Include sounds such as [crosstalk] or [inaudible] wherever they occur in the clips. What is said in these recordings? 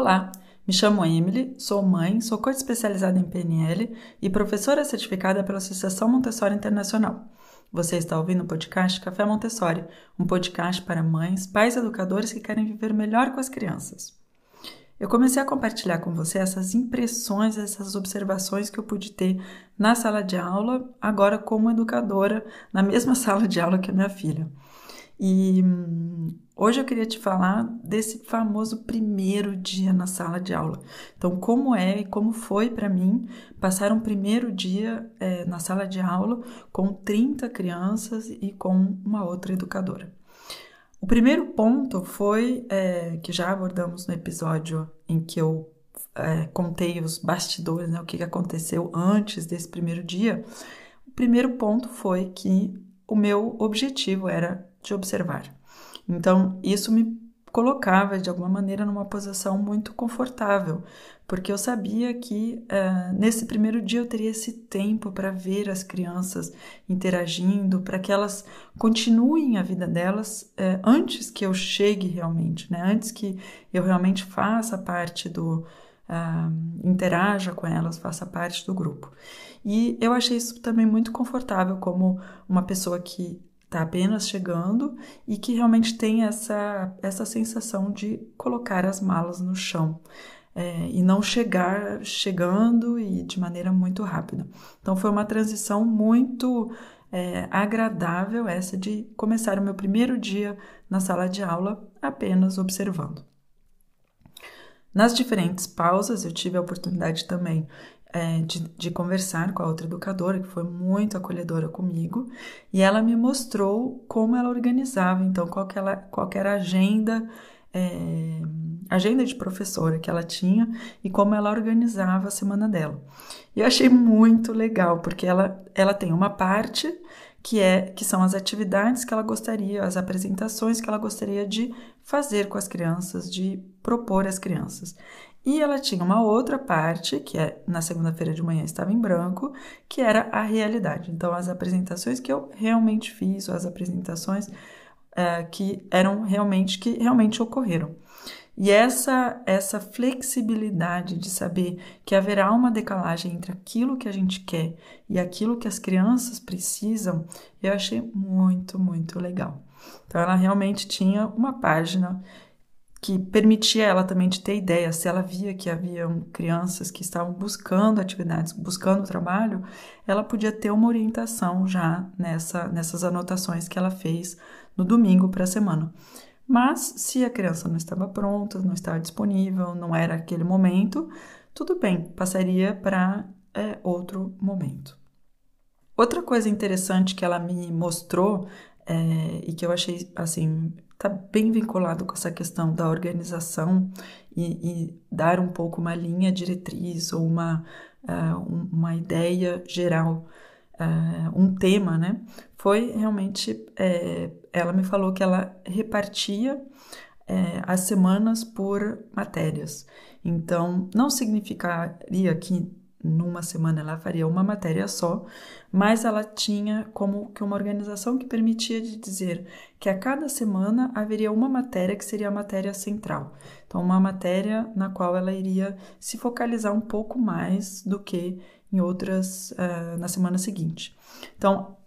Olá, me chamo Emily, sou mãe, sou coach especializada em PNL e professora certificada pela Associação Montessori Internacional. Você está ouvindo o podcast Café Montessori, um podcast para mães, pais educadores que querem viver melhor com as crianças. Eu comecei a compartilhar com você essas impressões, essas observações que eu pude ter na sala de aula, agora como educadora, na mesma [laughs] sala de aula que a minha filha. E hum, hoje eu queria te falar desse famoso primeiro dia na sala de aula. Então, como é e como foi para mim passar um primeiro dia é, na sala de aula com 30 crianças e com uma outra educadora. O primeiro ponto foi é, que já abordamos no episódio em que eu é, contei os bastidores, né, o que aconteceu antes desse primeiro dia. O primeiro ponto foi que o meu objetivo era de observar. Então, isso me colocava de alguma maneira numa posição muito confortável, porque eu sabia que uh, nesse primeiro dia eu teria esse tempo para ver as crianças interagindo, para que elas continuem a vida delas uh, antes que eu chegue realmente, né? antes que eu realmente faça parte do. Uh, interaja com elas, faça parte do grupo. E eu achei isso também muito confortável, como uma pessoa que está apenas chegando e que realmente tem essa, essa sensação de colocar as malas no chão. É, e não chegar chegando e de maneira muito rápida. Então foi uma transição muito é, agradável essa de começar o meu primeiro dia na sala de aula apenas observando. Nas diferentes pausas eu tive a oportunidade também é, de, de, conversar com a outra educadora, que foi muito acolhedora comigo, e ela me mostrou como ela organizava, então, qual, que ela, qual que era a agenda, é, agenda de professora que ela tinha e como ela organizava a semana dela. E eu achei muito legal, porque ela, ela tem uma parte que é que são as atividades que ela gostaria, as apresentações que ela gostaria de fazer com as crianças, de propor às crianças. E ela tinha uma outra parte, que é na segunda-feira de manhã estava em branco, que era a realidade. Então, as apresentações que eu realmente fiz, ou as apresentações é, que eram realmente, que realmente ocorreram. E essa, essa flexibilidade de saber que haverá uma decalagem entre aquilo que a gente quer e aquilo que as crianças precisam, eu achei muito, muito legal. Então, ela realmente tinha uma página que permitia ela também de ter ideia, se ela via que haviam crianças que estavam buscando atividades, buscando trabalho, ela podia ter uma orientação já nessa, nessas anotações que ela fez no domingo para a semana. Mas se a criança não estava pronta, não estava disponível, não era aquele momento, tudo bem, passaria para é, outro momento. Outra coisa interessante que ela me mostrou é, e que eu achei assim está bem vinculado com essa questão da organização e, e, dar um pouco uma linha diretriz ou uma, uh, uma ideia geral, uh, um tema, né? Foi realmente, é, ela me falou que ela repartia é, as semanas por matérias. Então, não significaria que numa semana ela faria uma matéria só, mas ela tinha como que uma organização que permitia de dizer que a cada semana haveria uma matéria que seria a matéria central. Então, uma matéria na qual ela iria se focalizar um pouco mais do que em outras uh, na semana seguinte. Então,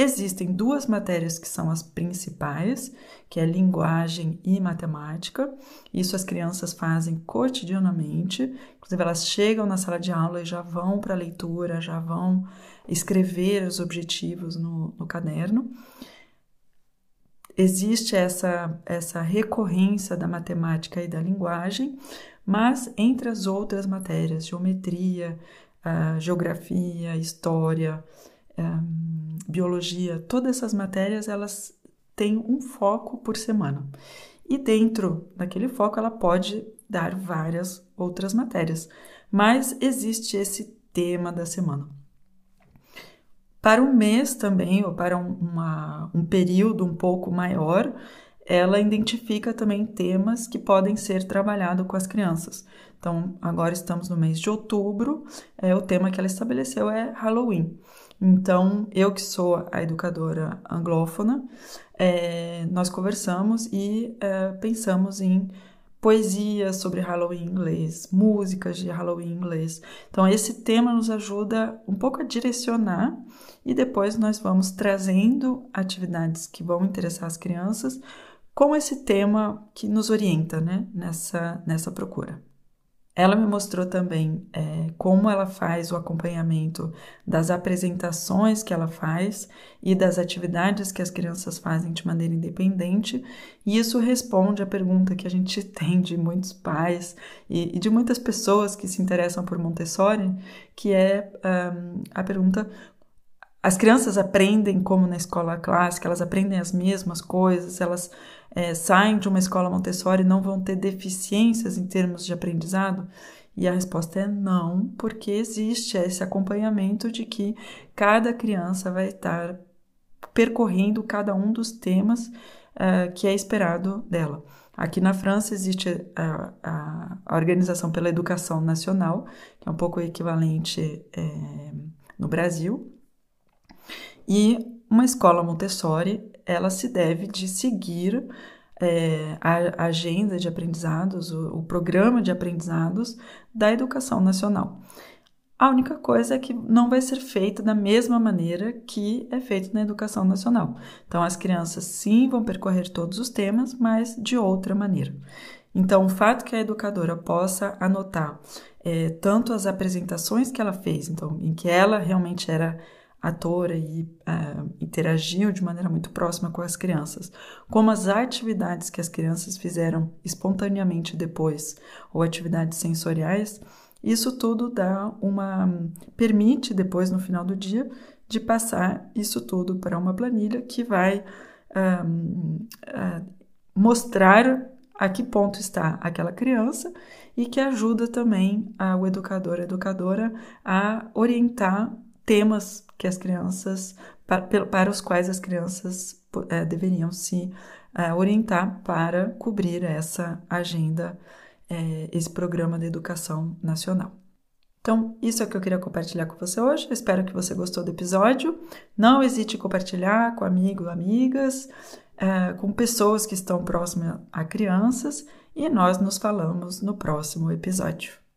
Existem duas matérias que são as principais, que é linguagem e matemática. Isso as crianças fazem cotidianamente. Inclusive, elas chegam na sala de aula e já vão para a leitura, já vão escrever os objetivos no, no caderno. Existe essa, essa recorrência da matemática e da linguagem, mas entre as outras matérias, geometria, uh, geografia, história, um, biologia, todas essas matérias elas têm um foco por semana. E dentro daquele foco ela pode dar várias outras matérias, mas existe esse tema da semana. Para um mês também, ou para um, uma, um período um pouco maior, ela identifica também temas que podem ser trabalhados com as crianças. Então, agora estamos no mês de outubro, é, o tema que ela estabeleceu é Halloween. Então, eu que sou a educadora anglófona, é, nós conversamos e é, pensamos em poesias sobre Halloween inglês, músicas de Halloween inglês. Então, esse tema nos ajuda um pouco a direcionar e depois nós vamos trazendo atividades que vão interessar as crianças com esse tema que nos orienta né, nessa, nessa procura. Ela me mostrou também é, como ela faz o acompanhamento das apresentações que ela faz e das atividades que as crianças fazem de maneira independente, e isso responde à pergunta que a gente [laughs] tem de muitos pais e, e de muitas pessoas que se interessam por Montessori, que é um, a pergunta as crianças aprendem como na escola clássica, elas aprendem as mesmas coisas, elas é, saem de uma escola Montessori e não vão ter deficiências em termos de aprendizado? E a resposta é não, porque existe esse acompanhamento de que cada criança vai estar percorrendo cada um dos temas uh, que é esperado dela. Aqui na França existe a, a, a, Organização pela Educação Nacional, que é um pouco equivalente é, no Brasil, e uma escola Montessori, ela se deve de seguir é, a, agenda de aprendizados, o, o programa de aprendizados da educação nacional. A única coisa é que não vai ser feito da mesma maneira que é feito na educação nacional. Então, as crianças sim vão percorrer todos os temas, mas de outra maneira. Então, o fato que a educadora possa anotar é, tanto as apresentações que ela fez, então, em que ela realmente era atora e uh, interagiu de maneira muito próxima com as crianças, como as atividades que as crianças fizeram espontaneamente depois, ou atividades sensoriais, isso tudo dá uma permite depois no final do dia de passar isso tudo para uma planilha que vai uh, mostrar a que ponto está aquela criança e que ajuda também o educador, a educadora a orientar temas que as crianças, para, para os quais as crianças é, deveriam se é, orientar para cobrir essa agenda, é, esse programa de educação nacional. Então, isso é o que eu queria compartilhar com você hoje. Espero que você gostou do episódio. Não hesite em compartilhar com amigos, amigas, com pessoas que estão próximas a crianças e nós nos falamos no próximo episódio.